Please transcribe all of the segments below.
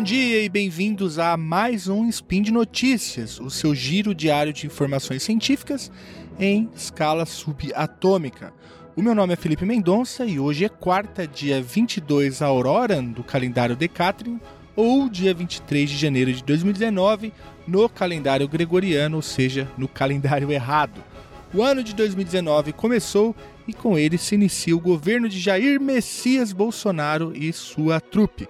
bom dia e bem-vindos a mais um Spin de Notícias, o seu giro diário de informações científicas em escala subatômica. O meu nome é Felipe Mendonça e hoje é quarta, dia 22 Aurora do calendário Decatrium, ou dia 23 de janeiro de 2019 no calendário gregoriano, ou seja, no calendário errado. O ano de 2019 começou e com ele se inicia o governo de Jair Messias Bolsonaro e sua trupe.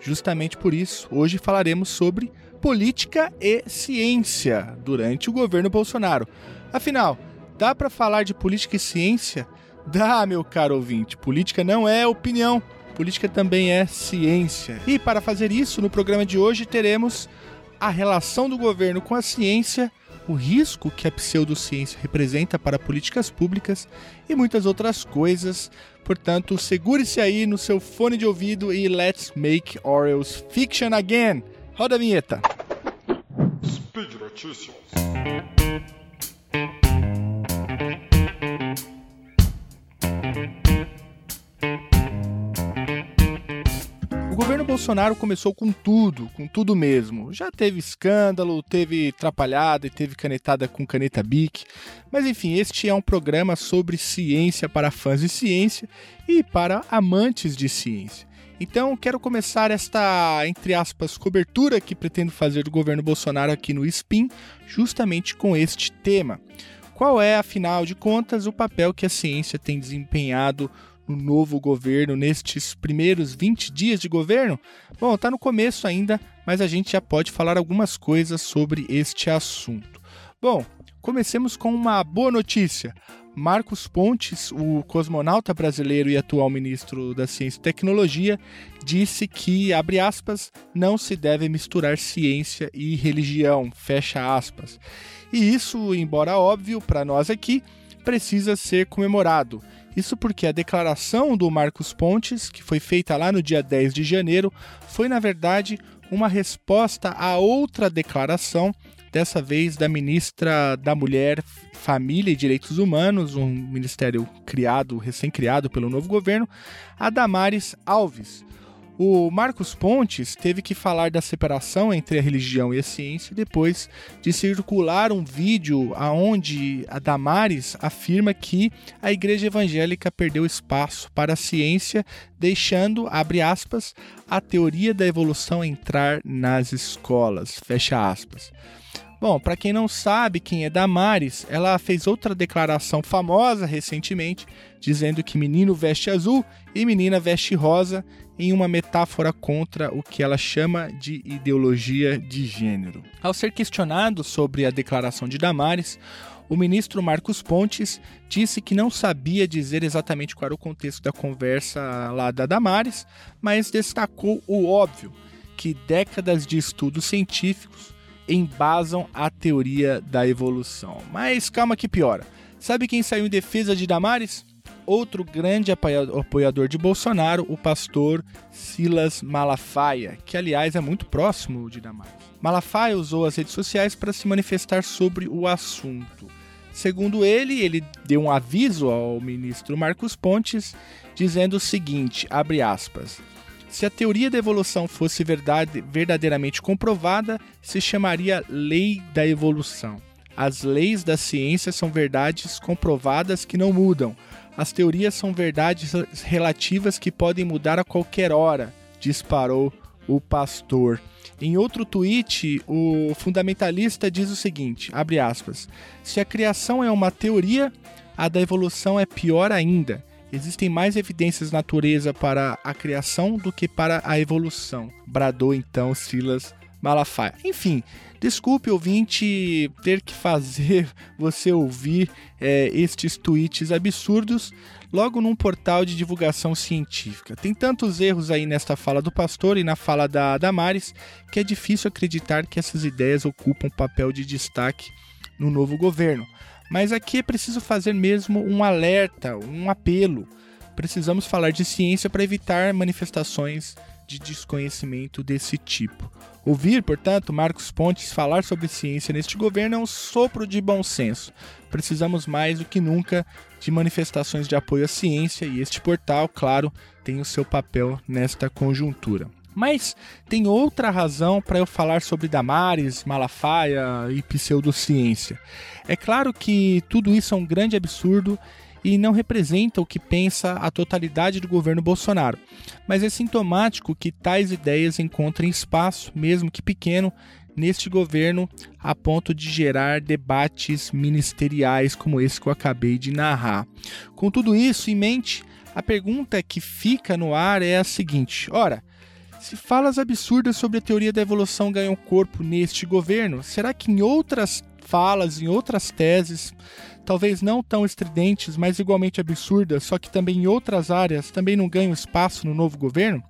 Justamente por isso, hoje falaremos sobre política e ciência durante o governo Bolsonaro. Afinal, dá para falar de política e ciência? Dá, meu caro ouvinte. Política não é opinião, política também é ciência. E para fazer isso, no programa de hoje teremos a relação do governo com a ciência o risco que a pseudociência representa para políticas públicas e muitas outras coisas. Portanto, segure-se aí no seu fone de ouvido e let's make Orioles fiction again. Roda a vinheta. Speed Notícias. Bolsonaro começou com tudo, com tudo mesmo. Já teve escândalo, teve trapalhada e teve canetada com caneta Bic. Mas enfim, este é um programa sobre ciência para fãs de ciência e para amantes de ciência. Então, quero começar esta, entre aspas, cobertura que pretendo fazer do governo Bolsonaro aqui no SPIN, justamente com este tema. Qual é, afinal de contas, o papel que a ciência tem desempenhado no novo governo nestes primeiros 20 dias de governo? Bom, está no começo ainda, mas a gente já pode falar algumas coisas sobre este assunto. Bom, comecemos com uma boa notícia. Marcos Pontes, o cosmonauta brasileiro e atual ministro da Ciência e Tecnologia, disse que, abre aspas, não se deve misturar ciência e religião, fecha aspas. E isso, embora óbvio para nós aqui, precisa ser comemorado. Isso porque a declaração do Marcos Pontes, que foi feita lá no dia 10 de janeiro, foi na verdade uma resposta a outra declaração, dessa vez da ministra da Mulher, Família e Direitos Humanos, um ministério criado, recém-criado pelo novo governo, a Damares Alves. O Marcos Pontes teve que falar da separação entre a religião e a ciência depois de circular um vídeo aonde a Damares afirma que a igreja evangélica perdeu espaço para a ciência, deixando, abre aspas, a teoria da evolução entrar nas escolas, fecha aspas. Bom, para quem não sabe quem é Damares, ela fez outra declaração famosa recentemente, dizendo que menino veste azul e menina veste rosa, em uma metáfora contra o que ela chama de ideologia de gênero. Ao ser questionado sobre a declaração de Damares, o ministro Marcos Pontes disse que não sabia dizer exatamente qual era o contexto da conversa lá da Damares, mas destacou o óbvio, que décadas de estudos científicos embasam a teoria da evolução. Mas calma que piora. Sabe quem saiu em defesa de Damares? Outro grande apoiador de Bolsonaro, o pastor Silas Malafaia, que aliás é muito próximo de Damares. Malafaia usou as redes sociais para se manifestar sobre o assunto. Segundo ele, ele deu um aviso ao ministro Marcos Pontes dizendo o seguinte, abre aspas: se a teoria da evolução fosse verdade, verdadeiramente comprovada, se chamaria lei da evolução. As leis da ciência são verdades comprovadas que não mudam. As teorias são verdades relativas que podem mudar a qualquer hora, disparou o pastor. Em outro tweet, o fundamentalista diz o seguinte, abre aspas: Se a criação é uma teoria, a da evolução é pior ainda. Existem mais evidências natureza para a criação do que para a evolução, bradou então Silas Malafaia. Enfim, desculpe ouvinte ter que fazer você ouvir é, estes tweets absurdos logo num portal de divulgação científica. Tem tantos erros aí nesta fala do pastor e na fala da Damares que é difícil acreditar que essas ideias ocupam papel de destaque no novo governo. Mas aqui é preciso fazer mesmo um alerta, um apelo. Precisamos falar de ciência para evitar manifestações de desconhecimento desse tipo. Ouvir, portanto, Marcos Pontes falar sobre ciência neste governo é um sopro de bom senso. Precisamos mais do que nunca de manifestações de apoio à ciência e este portal, claro, tem o seu papel nesta conjuntura. Mas tem outra razão para eu falar sobre Damares, Malafaia e pseudociência. É claro que tudo isso é um grande absurdo e não representa o que pensa a totalidade do governo Bolsonaro, mas é sintomático que tais ideias encontrem espaço, mesmo que pequeno, neste governo a ponto de gerar debates ministeriais como esse que eu acabei de narrar. Com tudo isso em mente, a pergunta que fica no ar é a seguinte: ora, se falas absurdas sobre a teoria da evolução ganham corpo neste governo, será que em outras falas, em outras teses, talvez não tão estridentes, mas igualmente absurdas, só que também em outras áreas também não ganham espaço no novo governo?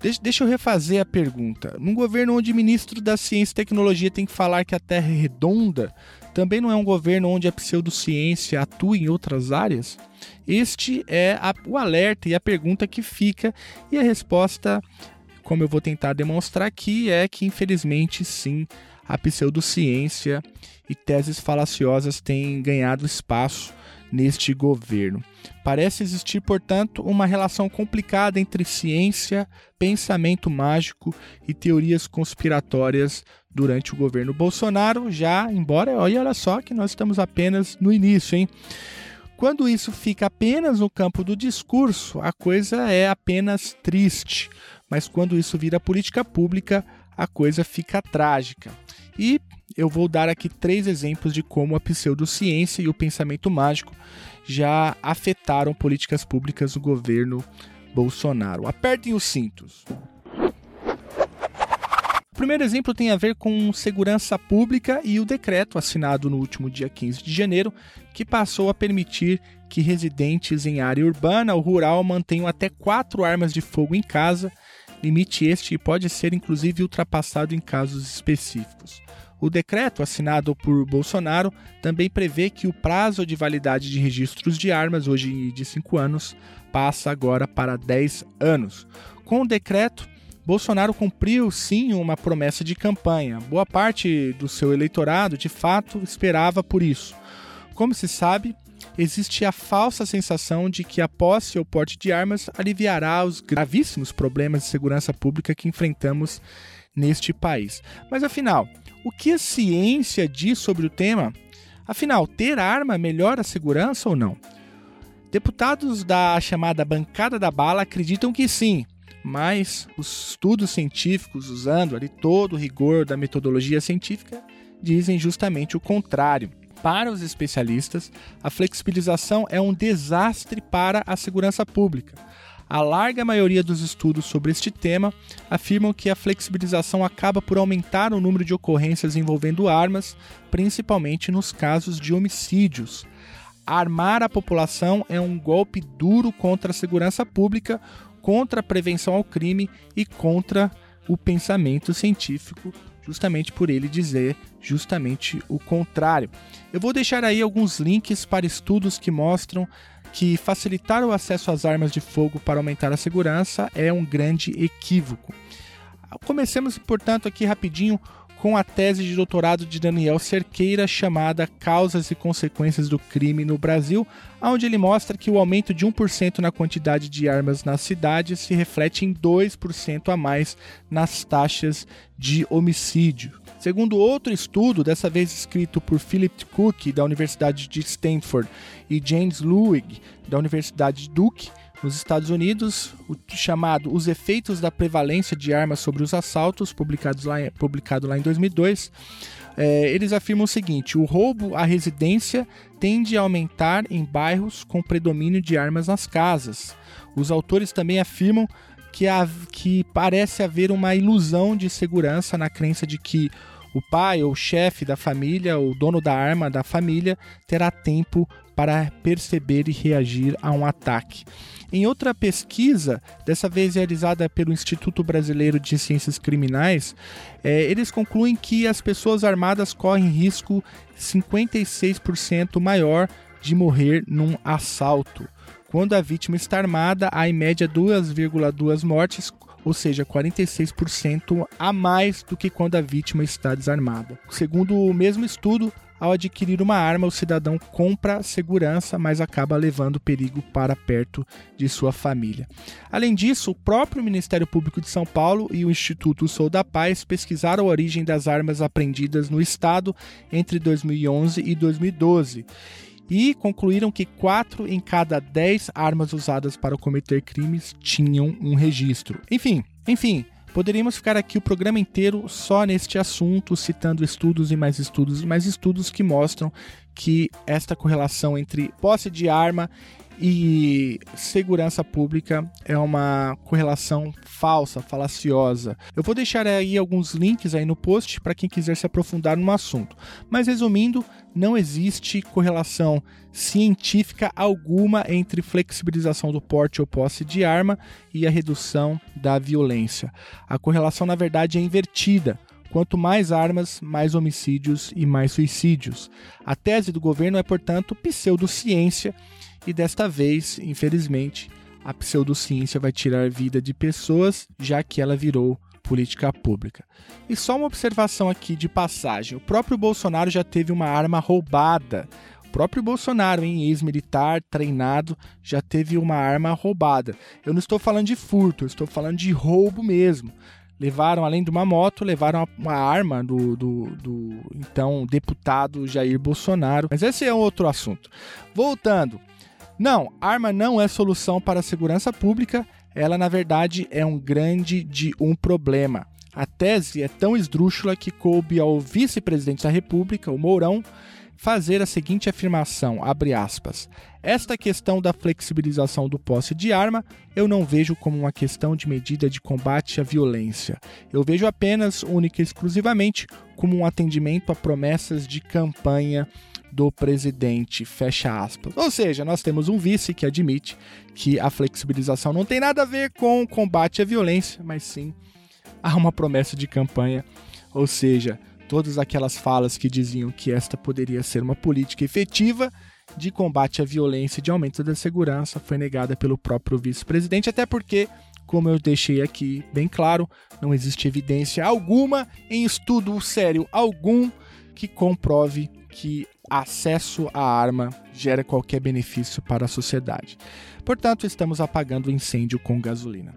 Deixa, eu refazer a pergunta. Num governo onde o ministro da Ciência e Tecnologia tem que falar que a Terra é redonda, também não é um governo onde a pseudociência atua em outras áreas? Este é a, o alerta e a pergunta que fica, e a resposta, como eu vou tentar demonstrar aqui, é que infelizmente sim, a pseudociência e teses falaciosas têm ganhado espaço neste governo. Parece existir, portanto, uma relação complicada entre ciência, pensamento mágico e teorias conspiratórias durante o governo Bolsonaro, já embora, olha só que nós estamos apenas no início, hein? Quando isso fica apenas no campo do discurso, a coisa é apenas triste, mas quando isso vira política pública, a coisa fica trágica. E eu vou dar aqui três exemplos de como a pseudociência e o pensamento mágico já afetaram políticas públicas do governo Bolsonaro. Apertem os cintos. O primeiro exemplo tem a ver com segurança pública e o decreto assinado no último dia 15 de janeiro, que passou a permitir que residentes em área urbana ou rural mantenham até quatro armas de fogo em casa, limite este pode ser inclusive ultrapassado em casos específicos. O decreto assinado por Bolsonaro também prevê que o prazo de validade de registros de armas, hoje de 5 anos, passa agora para 10 anos. Com o decreto, Bolsonaro cumpriu sim uma promessa de campanha. Boa parte do seu eleitorado, de fato, esperava por isso. Como se sabe, existe a falsa sensação de que a posse ou porte de armas aliviará os gravíssimos problemas de segurança pública que enfrentamos neste país. Mas afinal, o que a ciência diz sobre o tema? Afinal, ter arma melhora a segurança ou não? Deputados da chamada bancada da bala acreditam que sim, mas os estudos científicos, usando ali todo o rigor da metodologia científica, dizem justamente o contrário. Para os especialistas, a flexibilização é um desastre para a segurança pública a larga maioria dos estudos sobre este tema afirmam que a flexibilização acaba por aumentar o número de ocorrências envolvendo armas, principalmente nos casos de homicídios. Armar a população é um golpe duro contra a segurança pública, contra a prevenção ao crime e contra o pensamento científico, justamente por ele dizer justamente o contrário. Eu vou deixar aí alguns links para estudos que mostram que facilitar o acesso às armas de fogo para aumentar a segurança é um grande equívoco. Comecemos, portanto, aqui rapidinho com a tese de doutorado de Daniel Cerqueira chamada Causas e Consequências do Crime no Brasil, onde ele mostra que o aumento de 1% na quantidade de armas nas cidades se reflete em 2% a mais nas taxas de homicídio. Segundo outro estudo, dessa vez escrito por Philip Cook, da Universidade de Stanford, e James Lewig, da Universidade de Duke, nos Estados Unidos, o chamado Os Efeitos da Prevalência de Armas sobre os Assaltos, publicados lá, publicado lá em 2002, é, eles afirmam o seguinte: o roubo à residência tende a aumentar em bairros com predomínio de armas nas casas. Os autores também afirmam que, há, que parece haver uma ilusão de segurança na crença de que o pai ou chefe da família, o dono da arma da família, terá tempo para perceber e reagir a um ataque. Em outra pesquisa, dessa vez realizada pelo Instituto Brasileiro de Ciências Criminais, é, eles concluem que as pessoas armadas correm risco 56% maior de morrer num assalto. Quando a vítima está armada, há em média 2,2 mortes ou seja, 46% a mais do que quando a vítima está desarmada. Segundo o mesmo estudo, ao adquirir uma arma, o cidadão compra segurança, mas acaba levando perigo para perto de sua família. Além disso, o próprio Ministério Público de São Paulo e o Instituto Sou da Paz pesquisaram a origem das armas apreendidas no estado entre 2011 e 2012 e concluíram que 4 em cada 10 armas usadas para cometer crimes tinham um registro. Enfim, enfim, Poderíamos ficar aqui o programa inteiro só neste assunto, citando estudos e mais estudos e mais estudos que mostram que esta correlação entre posse de arma e segurança pública é uma correlação falsa, falaciosa. Eu vou deixar aí alguns links aí no post para quem quiser se aprofundar no assunto. Mas resumindo, não existe correlação científica alguma entre flexibilização do porte ou posse de arma e a redução da violência. A correlação, na verdade, é invertida. Quanto mais armas, mais homicídios e mais suicídios. A tese do governo é, portanto, pseudociência e desta vez, infelizmente, a pseudociência vai tirar a vida de pessoas, já que ela virou política pública. E só uma observação aqui de passagem: o próprio Bolsonaro já teve uma arma roubada. O próprio Bolsonaro, em ex-militar, treinado, já teve uma arma roubada. Eu não estou falando de furto, eu estou falando de roubo mesmo. Levaram, além de uma moto, levaram uma arma do, do, do então deputado Jair Bolsonaro. Mas esse é outro assunto. Voltando, não, arma não é solução para a segurança pública, ela na verdade é um grande de um problema. A tese é tão esdrúxula que coube ao vice-presidente da República, o Mourão, fazer a seguinte afirmação, abre aspas: Esta questão da flexibilização do posse de arma eu não vejo como uma questão de medida de combate à violência. Eu vejo apenas, única e exclusivamente, como um atendimento a promessas de campanha do presidente, fecha aspas. Ou seja, nós temos um vice que admite que a flexibilização não tem nada a ver com combate à violência, mas sim há uma promessa de campanha, ou seja, todas aquelas falas que diziam que esta poderia ser uma política efetiva de combate à violência e de aumento da segurança foi negada pelo próprio vice-presidente, até porque como eu deixei aqui bem claro, não existe evidência alguma em estudo sério algum que comprove que acesso à arma gera qualquer benefício para a sociedade. Portanto, estamos apagando o incêndio com gasolina.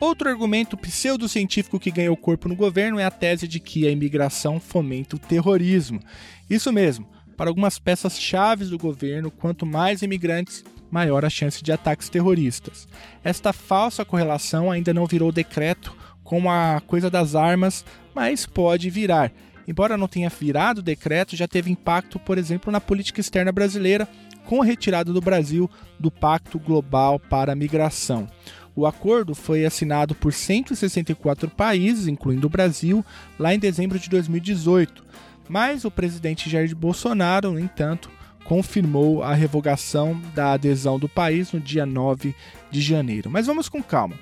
Outro argumento pseudocientífico que ganhou corpo no governo é a tese de que a imigração fomenta o terrorismo. Isso mesmo, para algumas peças chaves do governo, quanto mais imigrantes, maior a chance de ataques terroristas. Esta falsa correlação ainda não virou decreto com a coisa das armas, mas pode virar embora não tenha virado decreto, já teve impacto, por exemplo, na política externa brasileira, com a retirada do Brasil do Pacto Global para a Migração. O acordo foi assinado por 164 países, incluindo o Brasil, lá em dezembro de 2018. Mas o presidente Jair Bolsonaro, no entanto, confirmou a revogação da adesão do país no dia 9 de janeiro. Mas vamos com calma.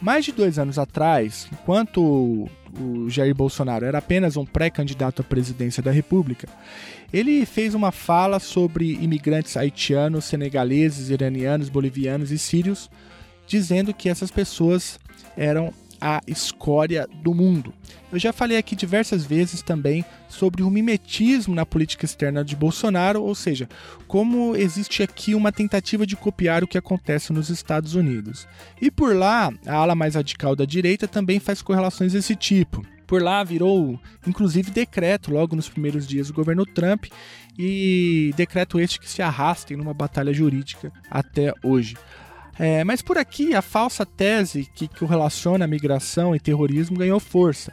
Mais de dois anos atrás, enquanto o Jair Bolsonaro era apenas um pré-candidato à presidência da República, ele fez uma fala sobre imigrantes haitianos, senegaleses, iranianos, bolivianos e sírios, dizendo que essas pessoas eram a escória do mundo. Eu já falei aqui diversas vezes também sobre o mimetismo na política externa de Bolsonaro, ou seja, como existe aqui uma tentativa de copiar o que acontece nos Estados Unidos. E por lá, a ala mais radical da direita também faz correlações desse tipo. Por lá virou, inclusive, decreto logo nos primeiros dias do governo Trump, e decreto este que se arrasta em uma batalha jurídica até hoje. É, mas por aqui, a falsa tese que, que relaciona migração e terrorismo ganhou força.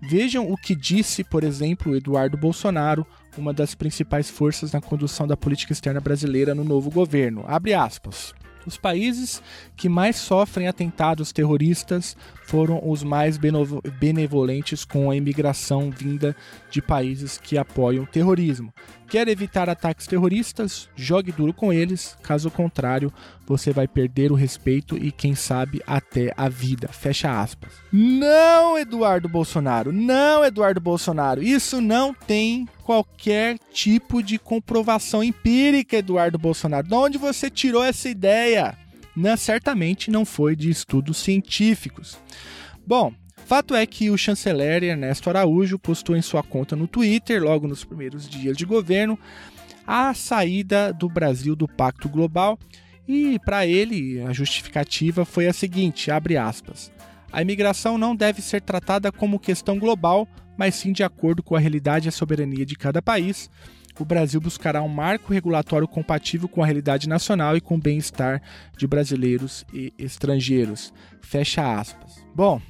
Vejam o que disse, por exemplo, Eduardo Bolsonaro, uma das principais forças na condução da política externa brasileira no novo governo. Abre aspas. Os países que mais sofrem atentados terroristas foram os mais benevolentes com a imigração vinda de países que apoiam o terrorismo. Quer evitar ataques terroristas? Jogue duro com eles, caso contrário, você vai perder o respeito e, quem sabe, até a vida. Fecha aspas. Não, Eduardo Bolsonaro, não, Eduardo Bolsonaro, isso não tem qualquer tipo de comprovação empírica, Eduardo Bolsonaro. De onde você tirou essa ideia? não, certamente não foi de estudos científicos. Bom, Fato é que o chanceler Ernesto Araújo postou em sua conta no Twitter, logo nos primeiros dias de governo, a saída do Brasil do Pacto Global e para ele a justificativa foi a seguinte, abre aspas: A imigração não deve ser tratada como questão global, mas sim de acordo com a realidade e a soberania de cada país. O Brasil buscará um marco regulatório compatível com a realidade nacional e com o bem-estar de brasileiros e estrangeiros. Fecha aspas. Bom,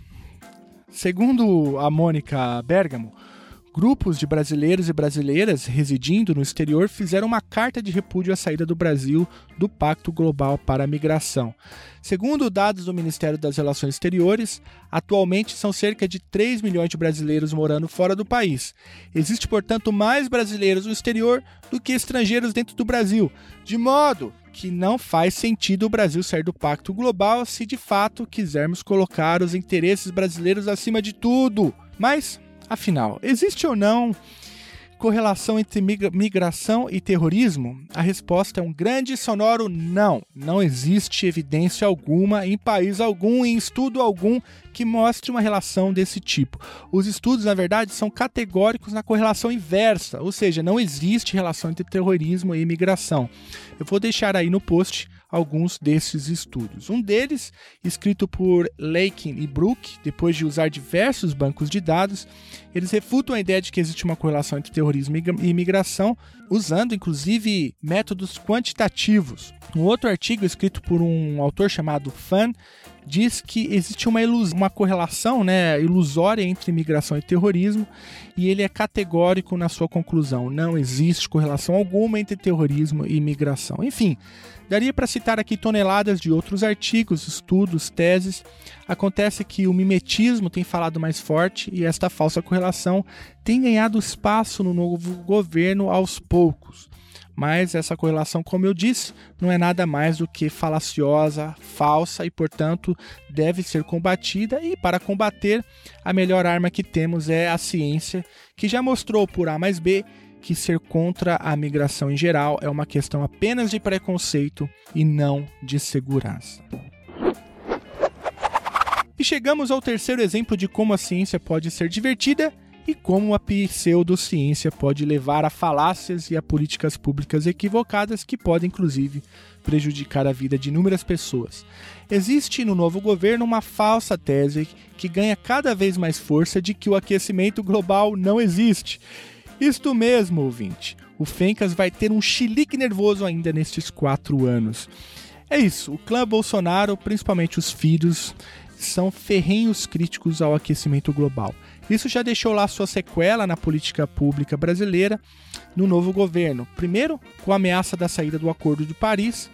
segundo a Mônica Bergamo, Grupos de brasileiros e brasileiras residindo no exterior fizeram uma carta de repúdio à saída do Brasil do Pacto Global para a Migração. Segundo dados do Ministério das Relações Exteriores, atualmente são cerca de 3 milhões de brasileiros morando fora do país. Existe, portanto, mais brasileiros no exterior do que estrangeiros dentro do Brasil, de modo que não faz sentido o Brasil sair do Pacto Global se de fato quisermos colocar os interesses brasileiros acima de tudo. Mas Afinal, existe ou não correlação entre migração e terrorismo? A resposta é um grande e sonoro não. Não existe evidência alguma em país algum, em estudo algum, que mostre uma relação desse tipo. Os estudos, na verdade, são categóricos na correlação inversa, ou seja, não existe relação entre terrorismo e imigração. Eu vou deixar aí no post alguns desses estudos. Um deles, escrito por Lakin e Brook, depois de usar diversos bancos de dados, eles refutam a ideia de que existe uma correlação entre terrorismo e imigração, usando inclusive métodos quantitativos. Um outro artigo escrito por um autor chamado Fan diz que existe uma, ilus uma correlação né, ilusória entre imigração e terrorismo e ele é categórico na sua conclusão. Não existe correlação alguma entre terrorismo e imigração. Enfim, daria para citar aqui toneladas de outros artigos, estudos, teses. Acontece que o mimetismo tem falado mais forte e esta falsa correlação tem ganhado espaço no novo governo aos poucos mas essa correlação, como eu disse, não é nada mais do que falaciosa, falsa e, portanto, deve ser combatida. E para combater, a melhor arma que temos é a ciência, que já mostrou por A mais B que ser contra a migração em geral é uma questão apenas de preconceito e não de segurança. E chegamos ao terceiro exemplo de como a ciência pode ser divertida e como a pseudociência pode levar a falácias e a políticas públicas equivocadas que podem, inclusive, prejudicar a vida de inúmeras pessoas. Existe no novo governo uma falsa tese que ganha cada vez mais força de que o aquecimento global não existe. Isto mesmo, ouvinte. O Fencas vai ter um chilique nervoso ainda nestes quatro anos. É isso, o clã Bolsonaro, principalmente os filhos, são ferrenhos críticos ao aquecimento global. Isso já deixou lá sua sequela na política pública brasileira no novo governo. Primeiro, com a ameaça da saída do Acordo de Paris.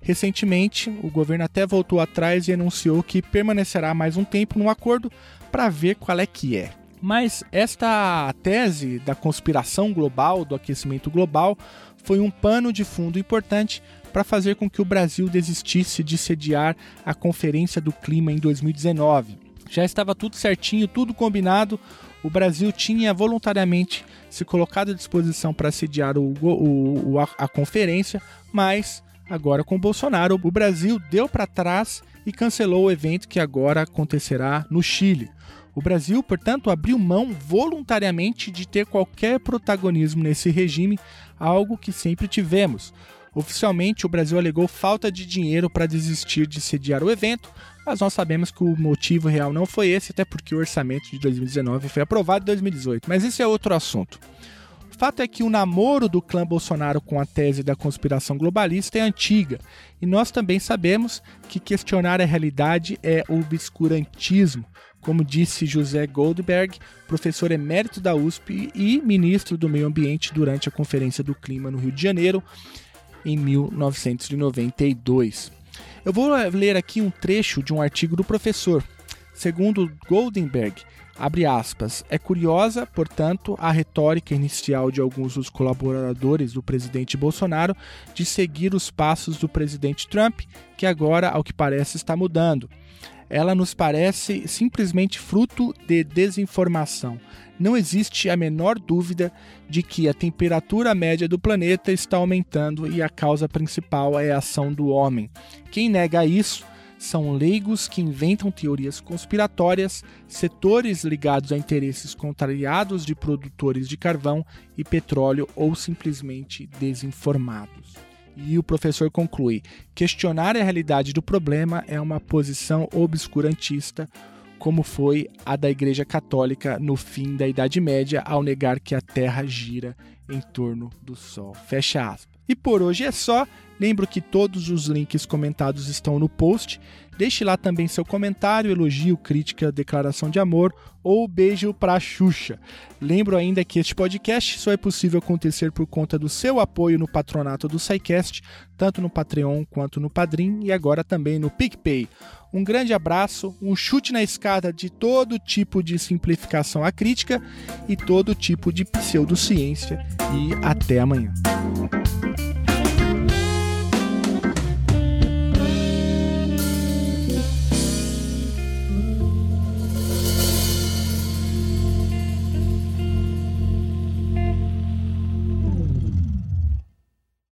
Recentemente, o governo até voltou atrás e anunciou que permanecerá mais um tempo no acordo para ver qual é que é. Mas esta tese da conspiração global, do aquecimento global, foi um pano de fundo importante para fazer com que o Brasil desistisse de sediar a Conferência do Clima em 2019. Já estava tudo certinho, tudo combinado. O Brasil tinha voluntariamente se colocado à disposição para sediar o, o, a, a conferência, mas agora com Bolsonaro, o Brasil deu para trás e cancelou o evento que agora acontecerá no Chile. O Brasil, portanto, abriu mão voluntariamente de ter qualquer protagonismo nesse regime, algo que sempre tivemos. Oficialmente, o Brasil alegou falta de dinheiro para desistir de sediar o evento, mas nós sabemos que o motivo real não foi esse, até porque o orçamento de 2019 foi aprovado em 2018. Mas esse é outro assunto. O fato é que o namoro do clã Bolsonaro com a tese da conspiração globalista é antiga, e nós também sabemos que questionar a realidade é obscurantismo, como disse José Goldberg, professor emérito da USP e ministro do Meio Ambiente durante a Conferência do Clima no Rio de Janeiro em 1992. Eu vou ler aqui um trecho de um artigo do professor. Segundo Goldenberg, abre aspas, é curiosa, portanto, a retórica inicial de alguns dos colaboradores do presidente Bolsonaro de seguir os passos do presidente Trump, que agora, ao que parece, está mudando. Ela nos parece simplesmente fruto de desinformação. Não existe a menor dúvida de que a temperatura média do planeta está aumentando e a causa principal é a ação do homem. Quem nega isso são leigos que inventam teorias conspiratórias, setores ligados a interesses contrariados de produtores de carvão e petróleo ou simplesmente desinformados. E o professor conclui: questionar a realidade do problema é uma posição obscurantista, como foi a da Igreja Católica no fim da Idade Média, ao negar que a Terra gira em torno do Sol. Fecha aspas. E por hoje é só. Lembro que todos os links comentados estão no post. Deixe lá também seu comentário, elogio, crítica, declaração de amor ou beijo pra Xuxa. Lembro ainda que este podcast só é possível acontecer por conta do seu apoio no patronato do SciCast, tanto no Patreon quanto no Padrim e agora também no PicPay. Um grande abraço, um chute na escada de todo tipo de simplificação à crítica e todo tipo de pseudociência e até amanhã.